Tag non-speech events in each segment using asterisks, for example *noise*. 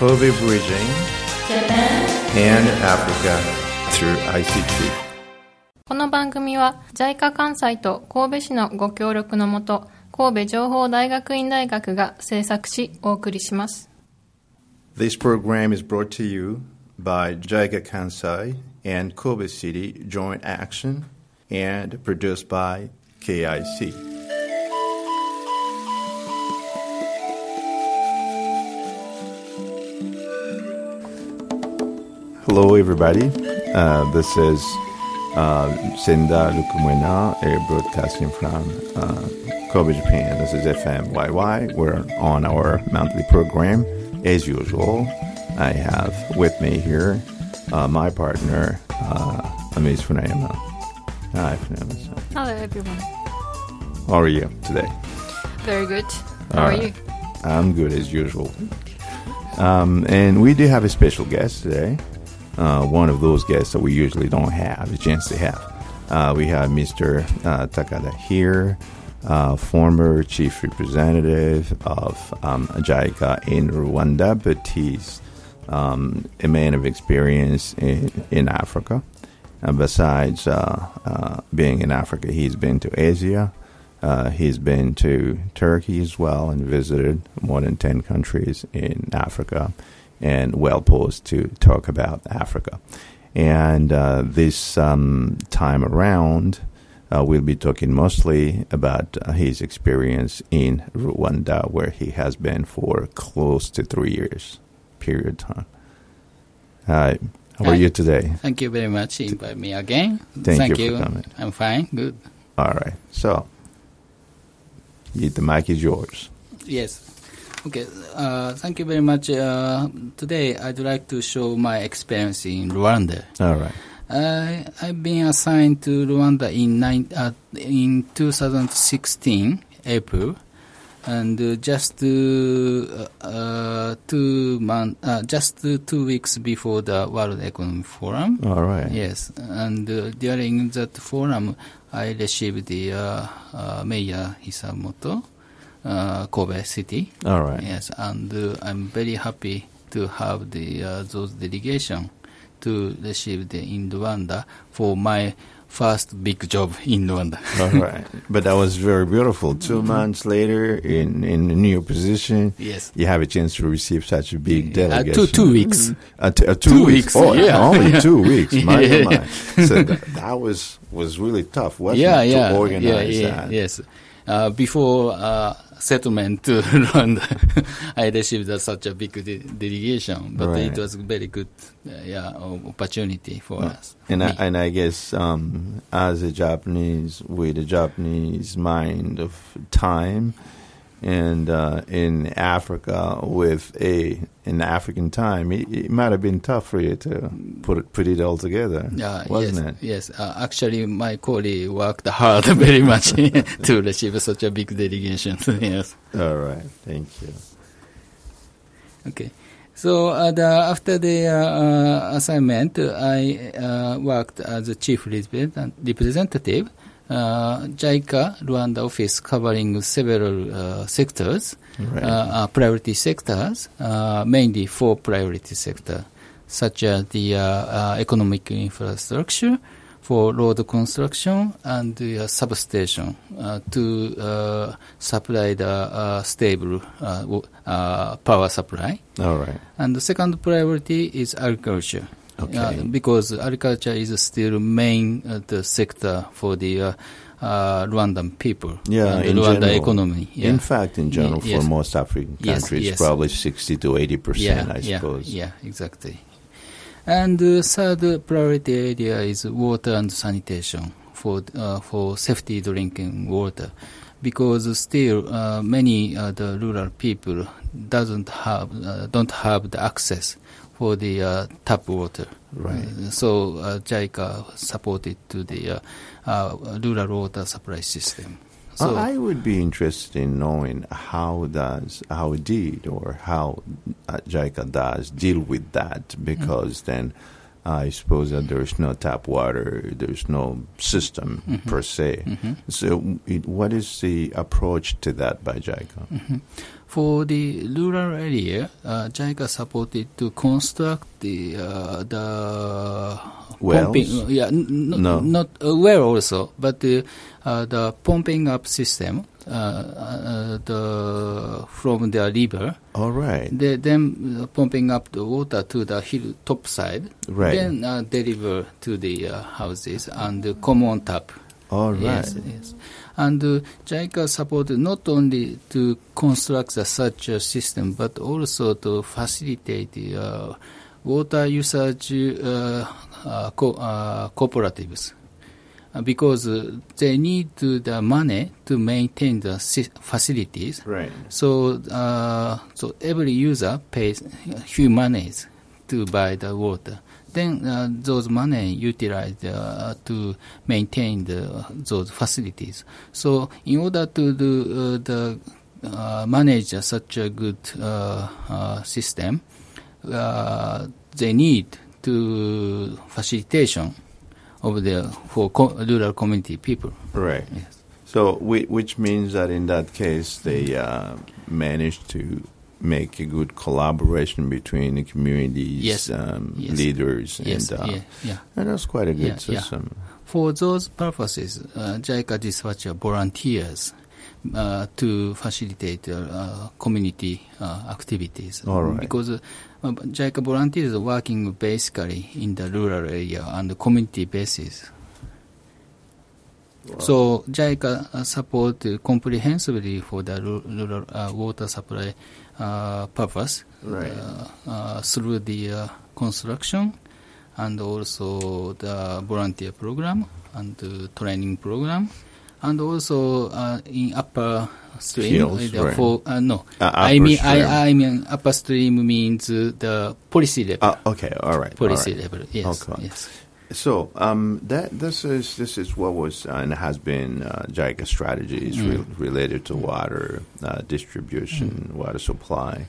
Kobe Bridging Japan and Africa through ICT. この番組は JICA 関西と神戸市のご協力のもと神戸情報大学院大学が制作しお送りします This program is brought to you by JICA Kansai and Kobe City Joint Action and produced by KIC. Hello, everybody. Uh, this is uh, Senda Lukumwena, uh, broadcasting from uh, Kobe, Japan. This is FMYY. We're on our monthly program. As usual, I have with me here uh, my partner, uh, Amis Funayama. Hi, Funayama. Hello everyone How are you today? Very good How are you? I'm good as usual. Um, and we do have a special guest today. Uh, one of those guests that we usually don't have a chance to have. Uh, we have Mr. Uh, Takada here, uh, former chief representative of um, JICA in Rwanda, but he's um, a man of experience in, in Africa. Uh, besides uh, uh, being in Africa, he's been to Asia, uh, he's been to Turkey as well and visited more than 10 countries in Africa and well posed to talk about Africa. And uh, this um, time around, uh, we'll be talking mostly about uh, his experience in Rwanda, where he has been for close to three years period of time. Hi, how are Hi. you today? Thank you very much. Invite me again. Thank you for coming. I'm fine. Good. All right, so the mic is yours. Yes. Okay. Uh, thank you very much. Uh, today, I'd like to show my experience in Rwanda. All right. I I've been assigned to Rwanda in nine, uh, in 2016 April, and uh, just uh, uh, two month, uh, just uh, two weeks before the World Economic Forum. All right. Yes, and uh, during that forum, I received the uh, uh, Mayor Hisamoto, uh, Kobe City. All right. Yes, and uh, I'm very happy to have the uh, those delegation to receive the in Rwanda for my first big job in Rwanda. *laughs* All right. But that was very beautiful. 2 months later, in, in a new position, Yes. you have a chance to receive such a big Uh, delegation. two two weeks. Uh, t- uh, two, Two weeks. weeks, Oh, yeah. only *laughs* two weeks. My, Yeah. my. So that, that was was really tough, wasn't yeah, it, yeah, to organize yeah, yeah, that? yes. Uh, before uh, settlement to *laughs* Rwanda, I received uh, such a big de- delegation, but Right. it was a very good, uh, yeah, opportunity for us. And I, and I guess um, as a Japanese, with a Japanese mind of time, and uh, in Africa with a an African time, it, it might have been tough for you to put it put it all together, Yeah, wasn't yes, it? Yes, uh, actually, my colleague worked hard *laughs* very much *laughs* to receive such a big delegation. *laughs* yes. All right, thank you. Okay. So uh, the, after the uh, uh, assignment, I uh, worked as a chief representative, uh, JICA Rwanda office covering several uh, sectors, Right. uh, uh, priority sectors, uh, mainly four priority sectors, such as the uh, uh, economic infrastructure, for road construction and the substation uh, to uh, supply the uh, stable uh, uh, power supply. All right. And the second priority is agriculture. Okay. Uh, because agriculture is still main uh, the sector for the uh, uh, Rwandan people. Yeah, the in Rwanda general. economy. Yeah. In fact, in general, Yes. for most African countries, yes. probably sixty to eighty percent, I yeah, suppose. Yeah, exactly. And the third priority area is water and sanitation for uh, for safety drinking water, because still uh, many uh, the rural people doesn't have uh, don't have the access for the uh, tap water. Right. Uh, so uh, JICA supported to the uh, uh, rural water supply system. So I would be interested in knowing how does how it did or how uh, JICA does deal with that because then I suppose that there's no tap water, there's no system Mm-hmm. per se. So, it, what is the approach to that by JICA? Mm-hmm. For the rural area, uh, JICA supported to construct the uh, the Wells? pumping. Yeah, n- n- No. not uh, well also, but the uh, the pumping up system. Uh, uh, the from the river, All right. they, then uh, pumping up the water to the hill top side, Right. then uh, deliver to the uh, houses and the common tap. All right. Yes, yes. And uh, JICA supported not only to construct the such a system, but also to facilitate the uh, water usage uh, uh, co- uh, cooperatives. Uh, because uh, they need to the money to maintain the facilities. Right. So, uh, so every user pays few monies to buy the water. Then uh, those money utilized uh, to maintain the, those facilities. So, in order to do uh, the uh, manage such a good uh, uh, system, uh, they need to facilitation of the for co- rural community people. Right. Yes. So, which means that in that case, they uh, managed to make a good collaboration between the communities, Yes. um, Yes. leaders, Yes, and, uh, yeah, yeah. and that's quite a good Yeah, system. For those purposes, uh, JICA dispatch volunteers uh, to facilitate uh, community uh, activities. All right. Because uh, JICA volunteers are working basically in the rural area on the community basis. So JICA uh, support uh, comprehensively for the rural uh, water supply uh, purpose Right. uh, uh, through the uh, construction and also the volunteer program and the training program and also uh, in upper stream uh, right. for uh, no Uh, I mean. I, I mean upper stream means the policy level Uh, okay, all right. policy right. level yes Okay. yes So um, that this is this is what was uh, and has been uh, JICA strategies Mm. re- related to water uh, distribution, water supply.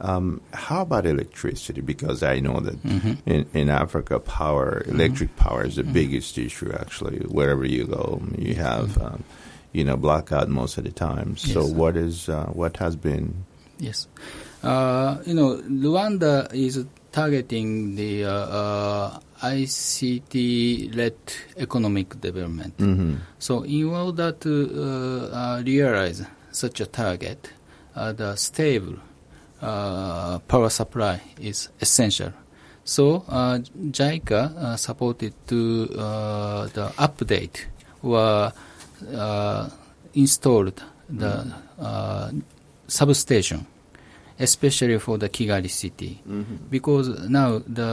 Um, how about electricity? Because I know that Mhm. in, in Africa, power, electric power is the biggest issue. Actually, wherever you go, you have um, you know blackout most of the time. So Yes. what is uh, what has been Yes. Uh, you know, Rwanda is targeting the uh, uh, ICT-led economic development. mhm. So, in order to uh, uh, realize such a target, uh, the stable uh, power supply is essential. So, uh, JICA uh, supported to uh, the update or uh, installed the uh, substation, especially for the Kigali city because now the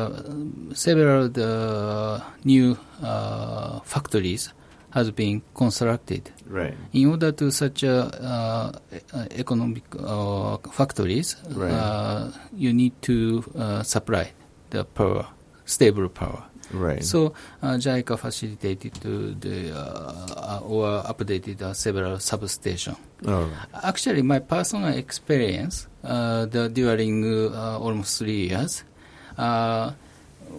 several the new uh, factories has been constructed. right? In order to such a uh, e- economic uh, factories, Right. uh, you need to uh, supply the power, stable power. Right. So uh, JICA facilitated the uh, uh, or updated uh, several substations. all right. Actually, my personal experience uh, the, during uh, almost three years, uh,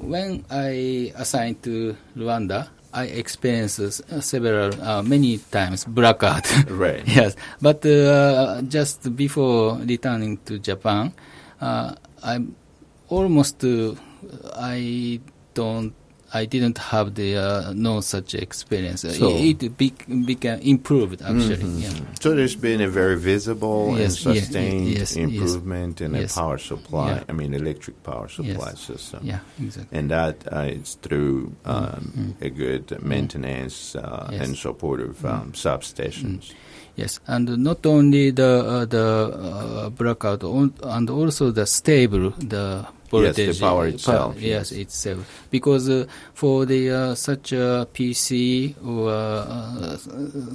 when I assigned to Rwanda, I experienced several, uh, many times blackout. *laughs* Right. *laughs* yes, but uh, just before returning to Japan, uh, I'm almost uh, I don't. I didn't have the uh, no such experience. So- it it bec- became improved actually. Mhm. Yeah. So there's been a very visible Yes, and sustained yes, yes. improvement in Yes. the power supply. Yeah. I mean, electric power supply Yes. system. Yeah, exactly. And that uh, is through um, Mm. a good maintenance uh, Yes. and supportive um, substations. Yes, and not only the uh, the uh, blackout, on- and also the stable the Yes, the power itself, yes, yes. itself. Because uh, for the uh, such a PC or uh, uh,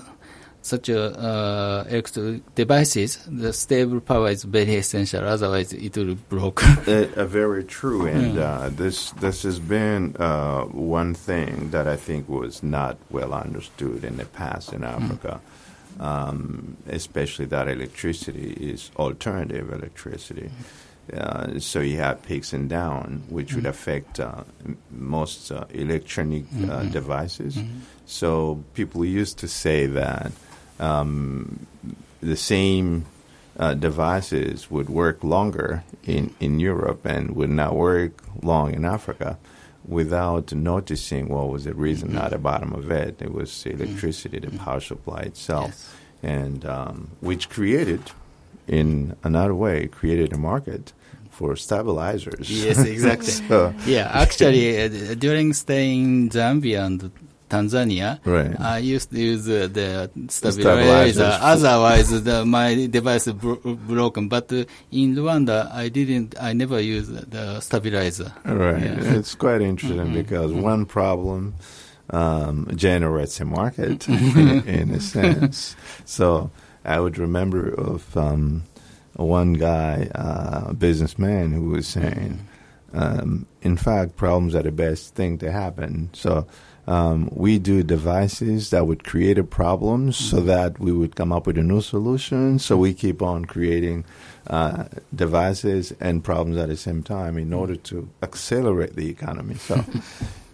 such a uh, electric devices, the stable power is very essential. Otherwise, it will broke. Uh, *laughs* uh, very true, and Mm. uh, this this has been uh, one thing that I think was not well understood in the past in Africa, um, especially that electricity is alternative electricity, uh, so you have peaks and down, which would affect uh, most uh, electronic uh, devices. So people used to say that um, the same uh, devices would work longer in, in Europe and would not work long in Africa without noticing what was the reason at the bottom of it. It was the electricity, the power supply itself, Yes. and um, which created, in another way, created a market for stabilizers. Yes, exactly. *laughs* So- yeah, actually, uh, during staying in Zambia and Tanzania, Right. I used to use uh, the stabilizer. Otherwise, the, my device bro- broken. But uh, in Rwanda, I didn't. I never used the stabilizer. Right. Yeah. *laughs* It's quite interesting because one problem um, generates a market *laughs* in a sense. So I would remember of um, one guy, uh, a businessman, who was saying, um, in fact, problems are the best thing to happen. So um, we do devices that would create a problem so that we would come up with a new solution. So we keep on creating uh, devices and problems at the same time in order to accelerate the economy. So, *laughs*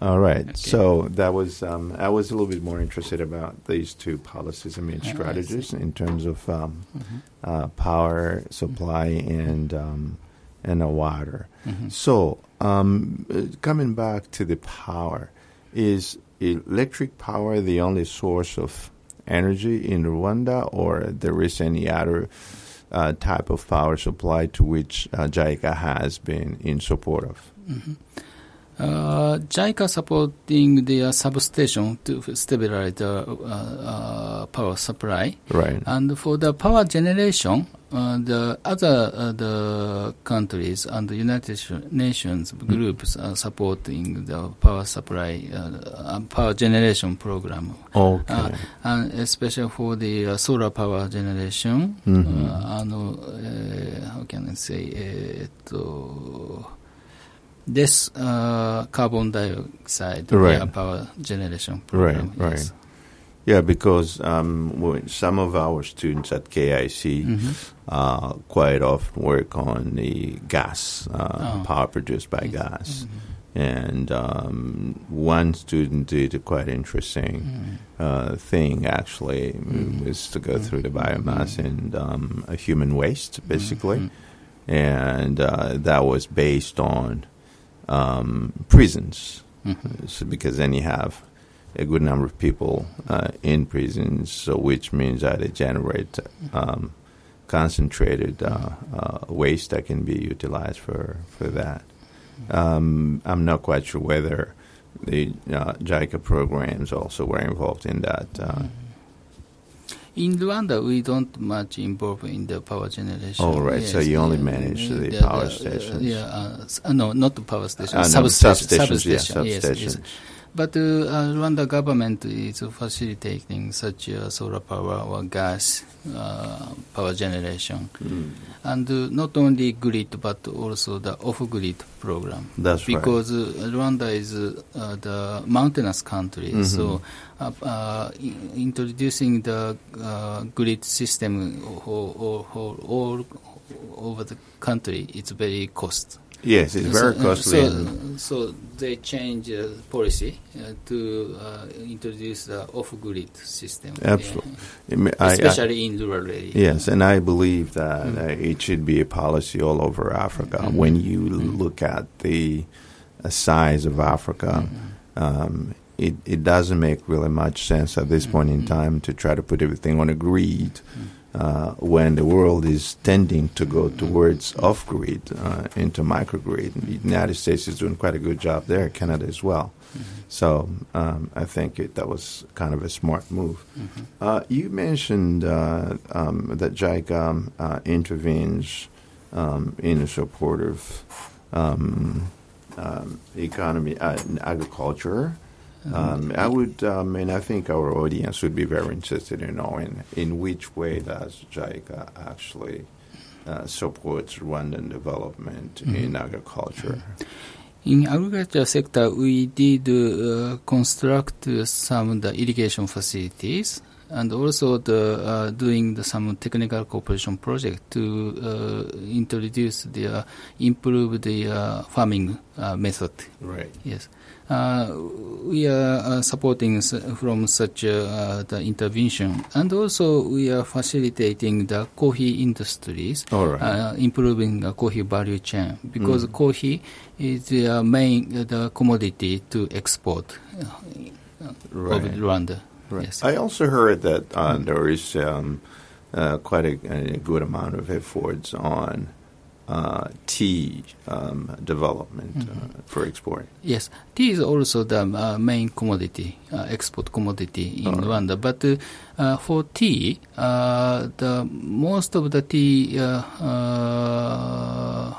all right. So that was um, I was a little bit more interested about these two policies. I mean strategies in terms of um, Mhm. uh, power supply and um, and water. Mhm. So, um, coming back to the power, is electric power the only source of energy in Rwanda, or there is any other uh, type of power supply to which uh, JICA has been in support of? Uh, JICA supporting the uh, substation to stabilize the uh, uh, power supply. Right. And for the power generation, the other the countries and the United Nations hmm. groups are supporting the power supply power generation program. Okay. and especially for the solar power generation, mm -hmm. and how can I say? Uh, this uh, carbon dioxide Right. power generation program. right. yes. Yeah, because um, some of our students at KIC Mhm. uh, quite often work on the gas, uh, Oh. power produced by gas. And um, one student did a quite interesting Mm. uh, thing, actually, Mm. was to go through the biomass Mm. and um, a human waste, basically. And uh, that was based on um, prisons. Mhm. So because then you have a good number of people uh, in prisons, so which means that they generate um, concentrated uh, uh, waste that can be utilized for for that. Um, I'm not quite sure whether the uh, JICA programs also were involved in that. In Rwanda, we don't much involve in the power generation. Oh, right. So you only manage the power uh, stations. yeah, uh, uh, no, not the power station. Uh, no, substation. substations, yeah, substation, yes, yes. But uh, Rwanda government is facilitating such uh, solar power or gas uh, power generation, Mm. and uh, not only grid but also the off-grid program. That's right. because uh, Rwanda is uh, the mountainous country, Mhm. so uh, uh, introducing the uh, grid system all, all, all, all over the country, it's very cost. Yes, it's very so, costly. So, so they change uh, policy uh, to uh, introduce the off-grid system. Absolutely. Yeah. I mean, I- especially in rural areas. Yes, and I believe that Mm. uh, it should be a policy all over Africa. Mhm. When you Mm. look at the uh, size of Africa, Mhm. um, it, it doesn't make really much sense at this point in Mhm. time to try to put everything on a grid. Uh, when the world is tending to go towards off grid uh, into microgrid. The United States is doing quite a good job there, Canada as well. Mhm. So um, I think it, that was kind of a smart move. Mhm. Uh, you mentioned uh, um, that JICA uh, intervenes um, in support of um, um, economy, uh, agriculture. Um, I would, um, and I think our audience would be very interested in knowing in which way does JICA actually uh, supports Rwandan development in agriculture. In agriculture sector, we did uh, construct uh, some the irrigation facilities and also the uh, doing the, some technical cooperation project to uh, introduce the uh, improve the uh, farming uh, method. Right. Yes. Uh, we are uh, supporting s- from such uh, the intervention, and also we are facilitating the coffee industries, right. improving the coffee value chain because coffee is the main uh, the commodity to export uh, Right. of Rwanda. Right. Yes. I also heard that uh, there is um, uh, quite a, a good amount of efforts on uh, tea um, development uh, for export. Yes, tea is also the uh, main commodity, uh, export commodity in Alright. Rwanda. But uh, uh, for tea, uh, the most of the tea uh, uh,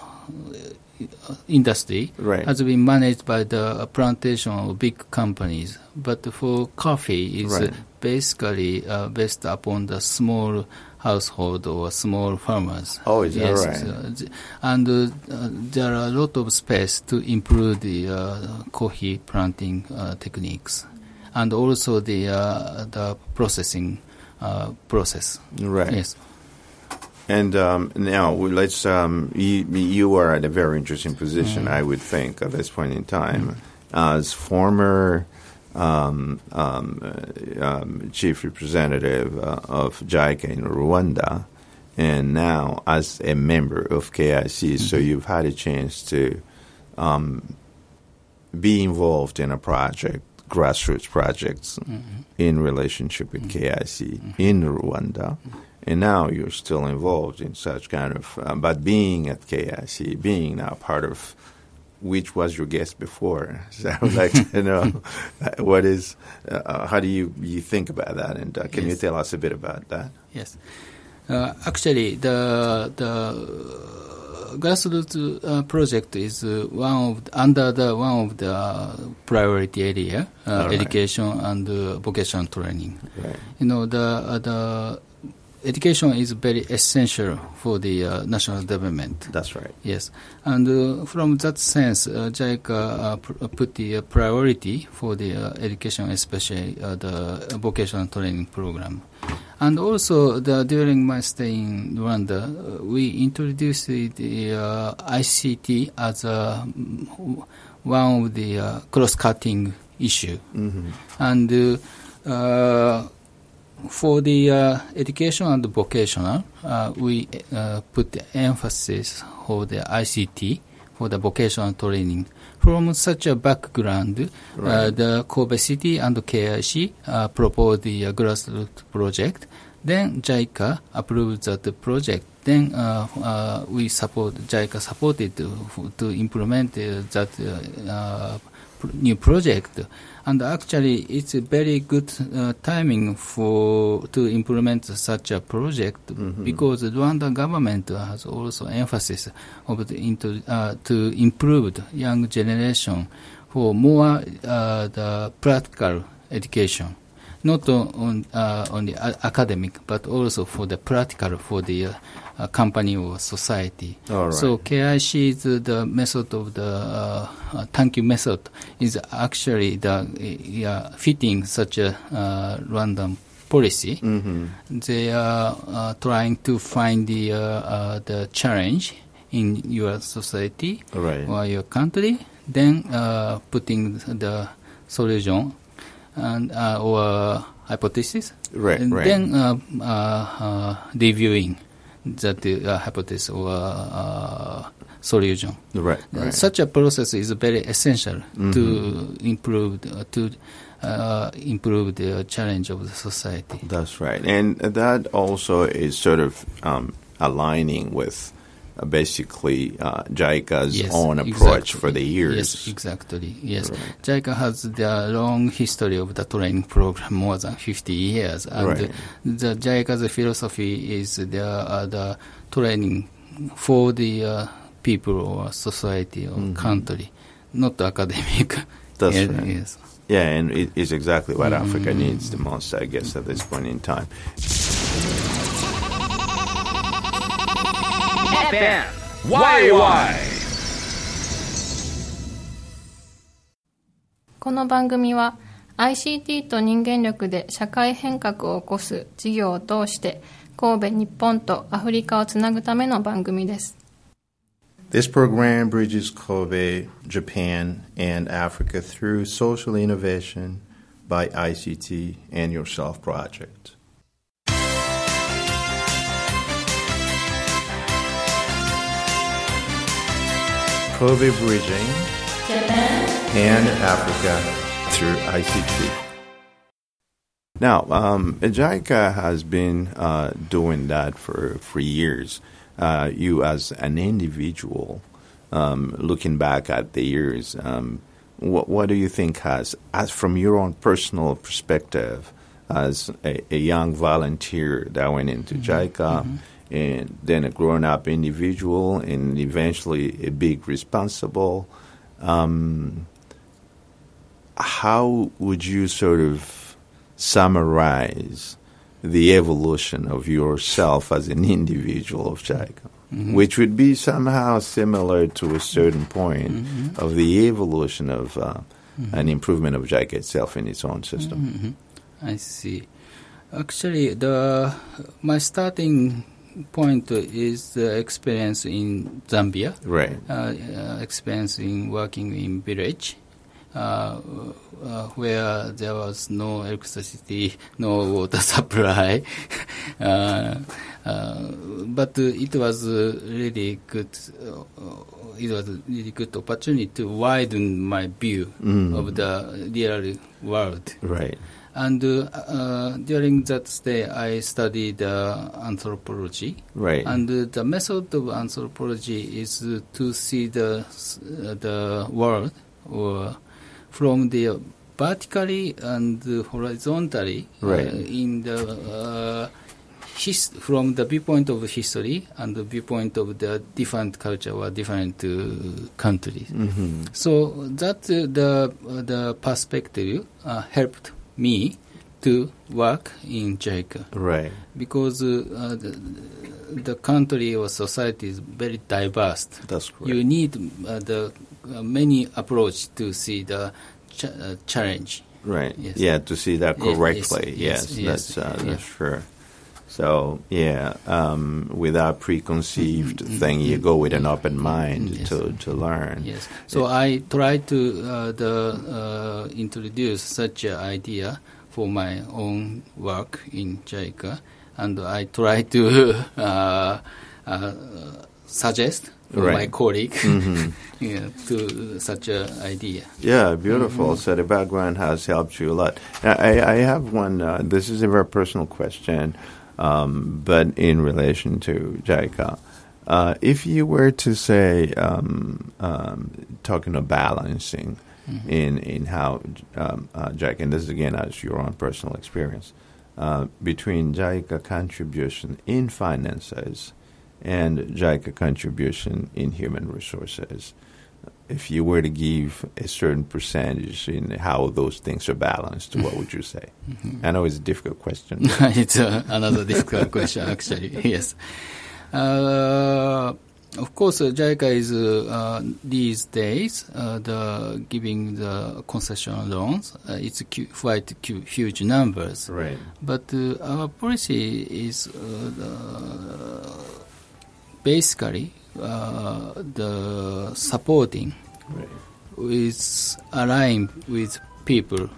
industry Right. has been managed by the plantation of big companies. But for coffee, is Right. basically uh, based upon the small household or small farmers. Oh, is that yes, right? and uh, there are a lot of space to improve the uh, coffee planting uh, techniques, and also the uh, the processing uh, process. Right. Yes. And um, now let's. Um, you, you are at a very interesting position, I would think, at this point in time, as former um, um, uh, um, chief representative uh, of JICA in Rwanda, and now as a member of KIC. So you've had a chance to um, be involved in a project, grassroots projects, in relationship with KIC in Rwanda. And now you're still involved in such kind of, uh, but being at KIC, being now part of, which was your guest before. *laughs* So I would like *laughs* to know what is, uh, how do you, you think about that? And uh, can you tell us a bit about that? Yes. Uh, actually, the the grassroots uh, project is uh, one of under the one of the priority area, uh, right. education and uh, vocational training. Right. You know the uh, the education is very essential for the uh, national development. That's right. Yes, and uh, from that sense, uh, JICA uh, pr- uh, put the uh, priority for the uh, education, especially uh, the vocational training program. And also, the, during my stay in Rwanda, uh, we introduced the, uh, ICT as one of the uh, cross-cutting issue. Mm-hmm. And uh, uh, for the uh, education and vocational, uh, we uh, put the emphasis for the ICT for the vocational training. From such a background, uh, Right. the Kobe City and KIC uh, proposed the uh, grassroots project. Then JICA approved that project. Then uh, uh, we support JICA supported to, to implement uh, that uh, uh, new project. And actually, it's a very good uh, timing for to implement such a project Mhm. because the Rwanda government has also emphasis of the into, uh, to improve the young generation for more uh, the practical education, not on uh, on the academic, but also for the practical for the uh, company or society. Right. So KIC's uh, the method of the uh, uh, thank you method is actually the uh, fitting such a uh, Rwandan policy. Mm-hmm. They are uh, trying to find the the challenge in your society Right. or your country, then uh, putting the solution and uh, or hypothesis, Right, and right. then uh, uh, uh, reviewing that uh, hypothesis or uh, solution. Right. Right. Such a process is very essential Mhm. to improve the- to uh, improve the challenge of the society. That's right. And that also is sort of um, aligning with basically uh, JICA's Yes, own approach exactly. for the years. Yes, exactly. Yes, Right. JICA has the long history of the training program, more than 50 years, and Right. the JICA's philosophy is the uh, the training for the uh, people or society or Mhm. country, not academic. That's Yes, right. *laughs* Yes. Yeah, and it is exactly what Africa Mm. needs the most, I guess, at this point in time. FM YY この番組は ICT と人間力で社会変革を起こす事業を通して神戸、日本とアフリカをつなぐための番組です。This program bridges Kobe, Japan, and Africa through social innovation by ICT and Yourself Project. Kobe bridging and Africa through ICT. Now, um, JICA has been uh, doing that for, for years. Uh, you, as an individual, um, looking back at the years, um, what, what do you think has, as from your own personal perspective, as a, a young volunteer that went into JICA, and then a grown up individual, and eventually a big responsible? Um, how would you sort of summarize the evolution of yourself as an individual of JICA, which would be somehow similar to a certain point of the evolution of uh, an improvement of JICA itself in its own system? I see. Actually, the my starting point is the experience in Zambia, Right. uh, uh, experience in working in village, uh, uh, where there was no electricity, no water *laughs* supply, uh, uh, but uh, it was uh, really good. Uh, it was a really good opportunity to widen my view of the real world. Right. And uh, uh, during that stay, I studied uh, anthropology. Right. And uh, the method of anthropology is uh, to see the uh, the world or from the vertically and horizontally Right. in the uh, his, from the viewpoint of history and the viewpoint of the different culture or different uh, countries. Mm-hmm. So that uh, the uh, the perspective uh, helped me to work in JICA Right. because uh, the, the country or society is very diverse. That's correct. You need uh, the uh, many approach to see the ch- uh, challenge. Right. Yes. Yeah, to see that correctly. yes, Yes, yes, that's uh, that's sure. So yeah, um, without preconceived Mm-hmm, thing, you go with an open mind Yes. to to learn. Yes. So I try to uh, the uh, introduce such an idea for my own work in JICA, and I try to *laughs* uh, uh, suggest for my Right. colleague *laughs* Mhm. yeah, to such an idea. Yeah, beautiful. Mm-hmm. So the background has helped you a lot. I, I have one. Uh, this is a very personal question, um, but in relation to JICA. Uh, if you were to say, um, um, talking of balancing in in how um, uh, JICA, and this is again as your own personal experience, uh, between JICA contribution in finances and JICA contribution in human resources, if you were to give a certain percentage in how those things are balanced, what would you say? I know it's a difficult question. *laughs* it's uh, another difficult *laughs* question, actually. Yes. Uh, of course, uh, JICA is uh, uh, these days uh, the giving the concession loans. It's quite huge numbers. right. But our policy is basically uh, the supporting Right. is aligned with people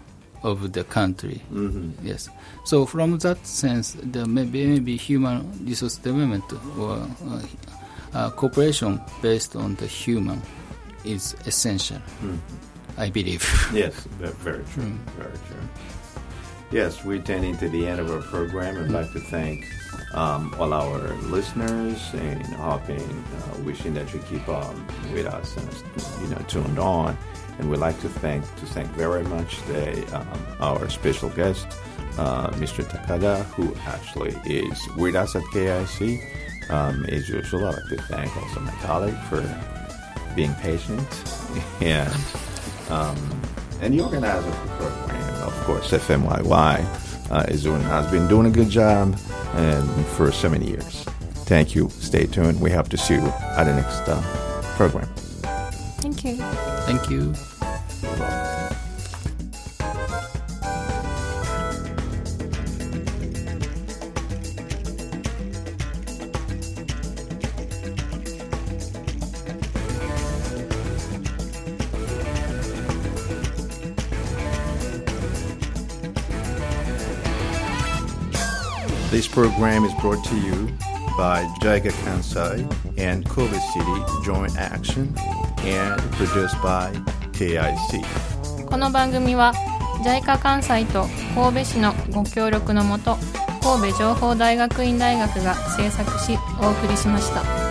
of the country. hmm Yes. So from that sense, the maybe, maybe human resource development or uh, uh, cooperation based on the human is essential. I believe. *laughs* Yes, very true. Very true. Yes, we're tending to the end of our program. I'd like to thank um, all our listeners and hoping, uh, wishing that you keep um, with us and you know tuned on. And we'd like to thank to thank very much the um, our special guest, uh, Mr. Takada, who actually is with us at KIC. Um, as usual, I'd like to thank also my colleague for being patient *laughs* and um, and the organizer of the program, of course, FMYY, uh, is doing has been doing a good job and for so many years. Thank you. Stay tuned. We hope to see you at the next uh, program. Thank you. Thank you. Program is brought to you by JICA Kansai and Kobe City Joint Action and produced by KIC. この番組は JICA 関西と神戸市のご協力のもと神戸情報大学院大学が制作しお送りしました。